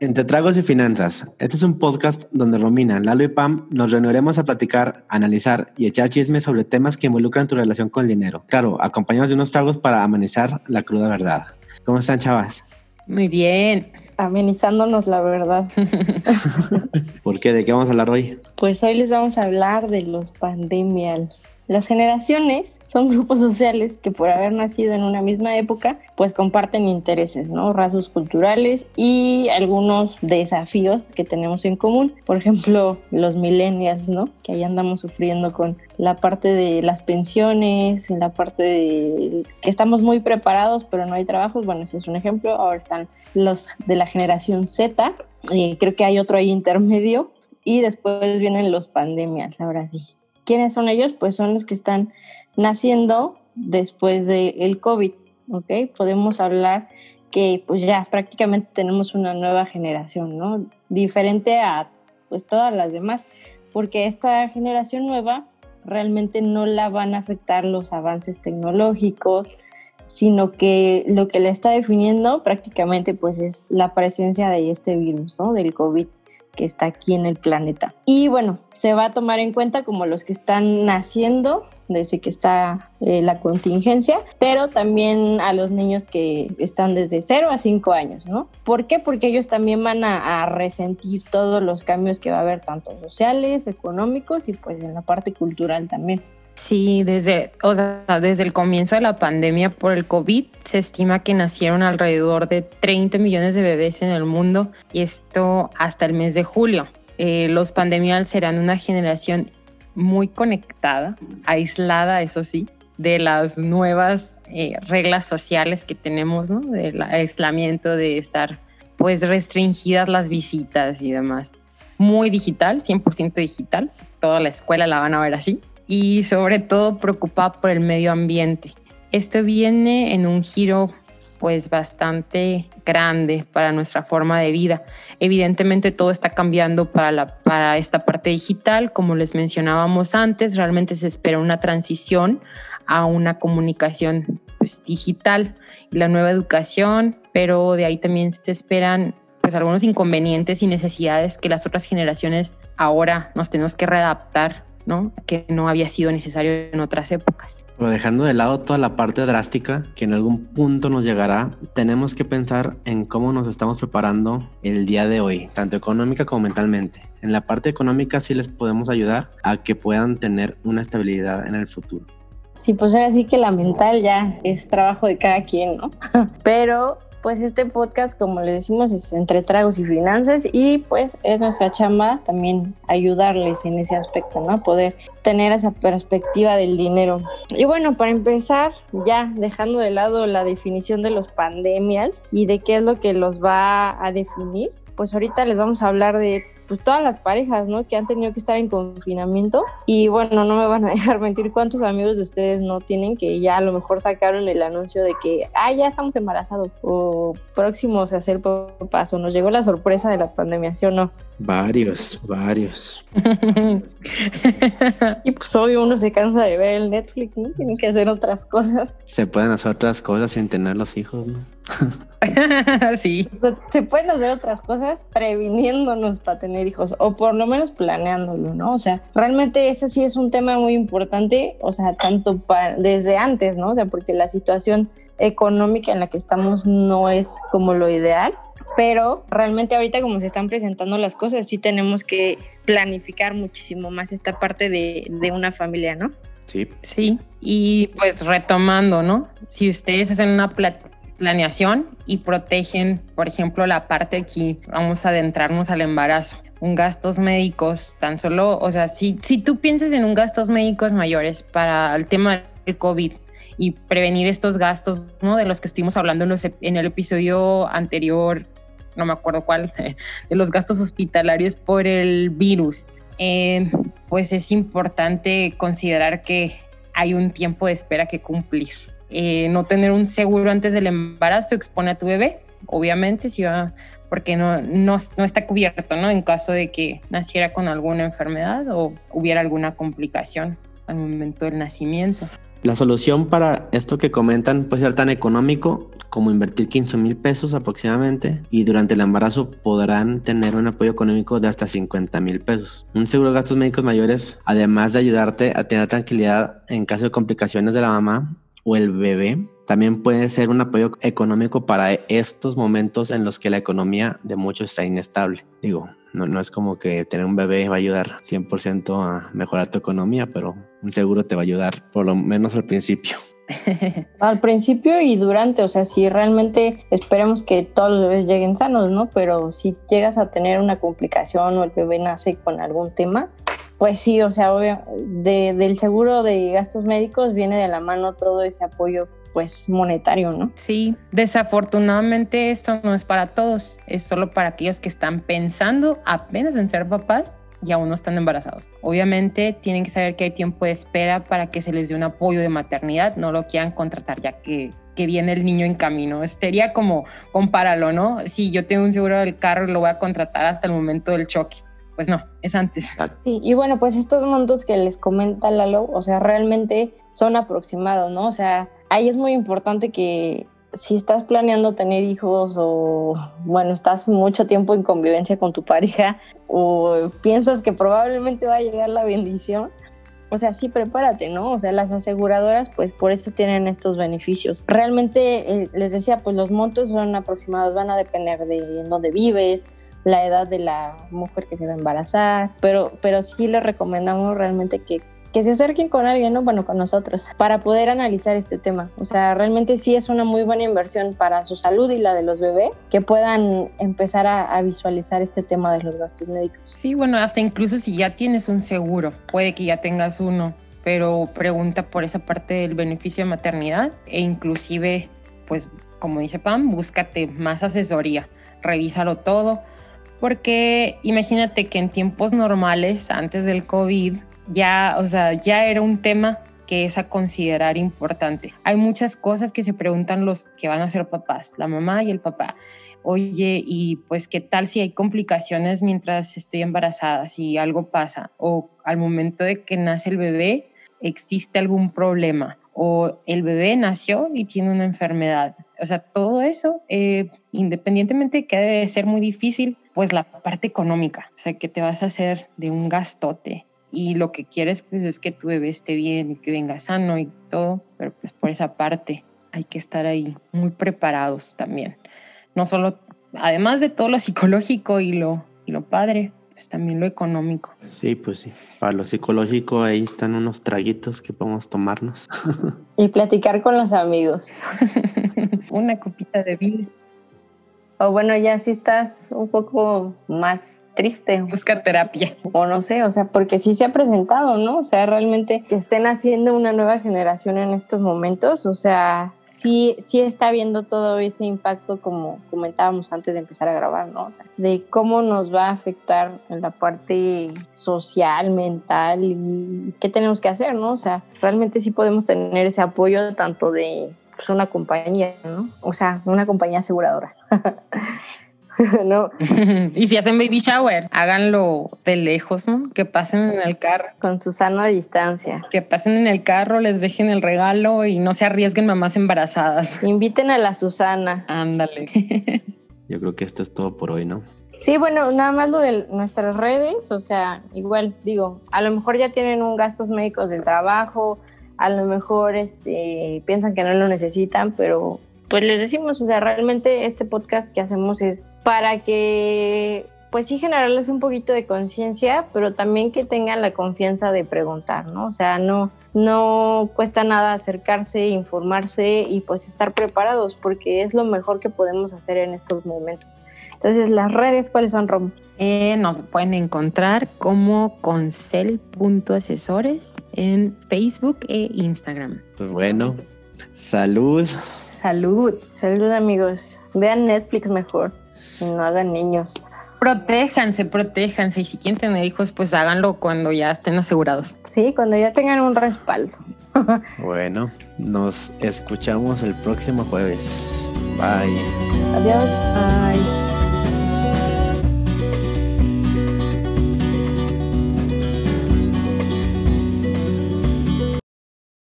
Entre Tragos y Finanzas, este es un podcast donde Romina, Lalo y Pam nos reuniremos a platicar, analizar y echar chismes sobre temas que involucran tu relación con el dinero. Claro, acompañados de unos tragos para amenizar la cruda verdad. ¿Cómo están, chavas? Muy bien. Amenizándonos la verdad. ¿Por qué? ¿De qué vamos a hablar hoy? Pues hoy les vamos a hablar de los pandemials. Las generaciones son grupos sociales que por haber nacido en una misma época, pues comparten intereses, ¿no? Rasgos culturales y algunos desafíos que tenemos en común. Por ejemplo, los millennials, ¿no? Que ahí andamos sufriendo con la parte de las pensiones, la parte de que estamos muy preparados pero no hay trabajos. Bueno, ese es un ejemplo. Ahora están los de la generación Z. y creo que hay otro ahí intermedio. Y después vienen los pandemias, ahora sí. ¿Quiénes son ellos? Pues son los que están naciendo después del COVID, ¿ok? Podemos hablar que pues ya prácticamente tenemos una nueva generación, ¿no? Diferente a pues todas las demás, porque esta generación nueva realmente no la van a afectar los avances tecnológicos, sino que lo que la está definiendo prácticamente pues es la presencia de este virus, ¿no? Del COVID que está aquí en el planeta. Y bueno, se va a tomar en cuenta como los que están naciendo desde que está eh, la contingencia, pero también a los niños que están desde 0 a 5 años, ¿no? ¿Por qué? Porque ellos también van a, a, resentir todos los cambios que va a haber, tanto sociales, económicos y pues en la parte cultural también. Sí, desde, o sea, desde el comienzo de la pandemia por el COVID se estima que nacieron alrededor de 30 millones de bebés en el mundo y esto hasta el mes de julio. Eh, los pandemials serán una generación muy conectada, aislada, eso sí, de las nuevas eh, reglas sociales que tenemos, ¿no? Del aislamiento, de estar pues restringidas las visitas y demás. Muy digital, 100% digital. Toda la escuela la van a ver así y sobre todo preocupada por el medio ambiente. Esto viene en un giro pues bastante grande para nuestra forma de vida. Evidentemente todo está cambiando para, la, para esta parte digital, como les mencionábamos antes, realmente se espera una transición a una comunicación pues, digital y la nueva educación, pero de ahí también se esperan pues algunos inconvenientes y necesidades que las otras generaciones ahora nos tenemos que readaptar ¿no? Que no había sido necesario en otras épocas. Pero dejando de lado toda la parte drástica que en algún punto nos llegará, tenemos que pensar en cómo nos estamos preparando el día de hoy, tanto económica como mentalmente. En la parte económica sí les podemos ayudar a que puedan tener una estabilidad en el futuro. Sí, pues ahora sí que la mental ya es trabajo de cada quien, ¿no? Pero pues este podcast, como le decimos, es entre tragos y finanzas y pues es nuestra chamba también ayudarles en ese aspecto, ¿no? Poder tener esa perspectiva del dinero. Y bueno, para empezar, ya dejando de lado la definición de los pandemias y de qué es lo que los va a definir, pues ahorita les vamos a hablar de pues todas las parejas, ¿no? Que han tenido que estar en confinamiento. Y bueno, no me van a dejar mentir cuántos amigos de ustedes no tienen que ya a lo mejor sacaron el anuncio de que, ah, ya estamos embarazados o próximos a hacer paso. Nos llegó la sorpresa de la pandemia, ¿sí o no? Varios, varios. y pues obvio uno se cansa de ver el Netflix, ¿no? Tienen que hacer otras cosas. Se pueden hacer otras cosas sin tener los hijos, ¿no? sí. se pueden hacer otras cosas previniéndonos para tener hijos o por lo menos planeándolo, ¿no? O sea, realmente ese sí es un tema muy importante, o sea, tanto desde antes, ¿no? O sea, porque la situación económica en la que estamos no es como lo ideal, pero realmente ahorita como se están presentando las cosas, sí tenemos que planificar muchísimo más esta parte de, de una familia, ¿no? Sí. Sí, y pues retomando, ¿no? Si ustedes hacen una planeación y protegen, por ejemplo, la parte aquí, vamos a adentrarnos al embarazo, un gastos médicos, tan solo, o sea, si, si tú piensas en un gastos médicos mayores para el tema del COVID y prevenir estos gastos, ¿no? De los que estuvimos hablando en, en el episodio anterior, no me acuerdo cuál, de los gastos hospitalarios por el virus, eh, pues es importante considerar que hay un tiempo de espera que cumplir. Eh, no tener un seguro antes del embarazo expone a tu bebé, obviamente, si va, porque no, no, no, está cubierto, ¿no? En caso de que naciera con alguna enfermedad o hubiera alguna complicación al momento del nacimiento. La solución para esto que comentan puede ser tan económico como invertir 15 mil pesos aproximadamente y durante el embarazo podrán tener un apoyo económico de hasta 50 mil pesos. Un seguro de gastos médicos mayores, además de ayudarte a tener tranquilidad en caso de complicaciones de la mamá o el bebé, también puede ser un apoyo económico para estos momentos en los que la economía de muchos está inestable. Digo, no, no es como que tener un bebé va a ayudar 100% a mejorar tu economía, pero un seguro te va a ayudar por lo menos al principio. Al principio y durante, o sea, si realmente esperemos que todos los bebés lleguen sanos, ¿no? Pero si llegas a tener una complicación o el bebé nace con algún tema, pues sí, o sea, obvio, del seguro de gastos médicos viene de la mano todo ese apoyo pues monetario, ¿no? Sí, desafortunadamente esto no es para todos, es solo para aquellos que están pensando apenas en ser papás y aún no están embarazados. Obviamente tienen que saber que hay tiempo de espera para que se les dé un apoyo de maternidad, no lo quieran contratar ya que, que viene el niño en camino. Sería como, compáralo, ¿no? Si yo tengo un seguro del carro, lo voy a contratar hasta el momento del choque. Pues no, es antes. Sí, y bueno, pues estos montos que les comenta Lalo, o sea, realmente son aproximados, ¿no? O sea, ahí es muy importante que si estás planeando tener hijos o, bueno, estás mucho tiempo en convivencia con tu pareja o piensas que probablemente va a llegar la bendición, o sea, sí, prepárate, ¿no? O sea, las aseguradoras, pues por eso tienen estos beneficios. Realmente, eh, les decía, pues los montos son aproximados, van a depender de en dónde vives, la edad de la mujer que se va a embarazar, pero, pero sí les recomendamos realmente que que se acerquen con alguien, ¿no? Bueno, con nosotros, para poder analizar este tema. O sea, realmente sí es una muy buena inversión para su salud y la de los bebés, que puedan empezar a, visualizar este tema de los gastos médicos. Sí, bueno, hasta incluso si ya tienes un seguro, puede que ya tengas uno, pero pregunta por esa parte del beneficio de maternidad e inclusive, pues, como dice Pam, búscate más asesoría, revísalo todo, porque imagínate que en tiempos normales, antes del COVID, ya, o sea, ya era un tema que es a considerar importante. Hay muchas cosas que se preguntan los que van a ser papás, la mamá y el papá. Oye, y pues qué tal si hay complicaciones mientras estoy embarazada, si algo pasa, o al momento de que nace el bebé, existe algún problema, o el bebé nació y tiene una enfermedad. O sea, todo eso, eh, independientemente de que debe ser muy difícil, pues la parte económica, o sea, que te vas a hacer de un gastote y lo que quieres pues es que tu bebé esté bien y que venga sano y todo, pero pues por esa parte hay que estar ahí muy preparados también. No solo, además de todo lo psicológico y lo, y lo padre, pues también lo económico. Sí, pues sí. Para lo psicológico ahí están unos traguitos que podemos tomarnos. y platicar con los amigos. Una copita de vino. O bueno, ya si estás un poco más triste. Busca terapia. O no sé, o sea, porque sí se ha presentado, ¿no? O sea, realmente que estén haciendo una nueva generación en estos momentos, o sea, sí, sí está viendo todo ese impacto como comentábamos antes de empezar a grabar, ¿no? O sea, de cómo nos va a afectar en la parte social, mental y qué tenemos que hacer, ¿no? O sea, realmente sí podemos tener ese apoyo tanto de pues, una compañía, ¿no? O sea, una compañía aseguradora. ¿no? y si hacen baby shower, háganlo de lejos, ¿no? Que pasen en el carro. Con su sana distancia. Que pasen en el carro, les dejen el regalo y no se arriesguen mamás embarazadas. Inviten a la Susana. Ándale. Yo creo que esto es todo por hoy, ¿no? Sí, bueno, nada más lo de nuestras redes, o sea, igual digo, a lo mejor ya tienen un gastos médicos del trabajo, a lo mejor este, piensan que no lo necesitan, pero pues les decimos, o sea, realmente este podcast que hacemos es para que, pues sí, generarles un poquito de conciencia, pero también que tengan la confianza de preguntar, ¿no? O sea, no, no cuesta nada acercarse, informarse y pues estar preparados, porque es lo mejor que podemos hacer en estos momentos. Entonces, las redes, ¿cuáles son, Rom? Eh, nos pueden encontrar como concel.asesores en Facebook e Instagram. Pues bueno, salud. Salud. Salud, amigos. Vean Netflix mejor. no hagan niños. Protéjanse, protéjanse. Y si quieren tener hijos, pues háganlo cuando ya estén asegurados. Sí, cuando ya tengan un respaldo. bueno, nos escuchamos el próximo jueves. Bye. Adiós. Bye.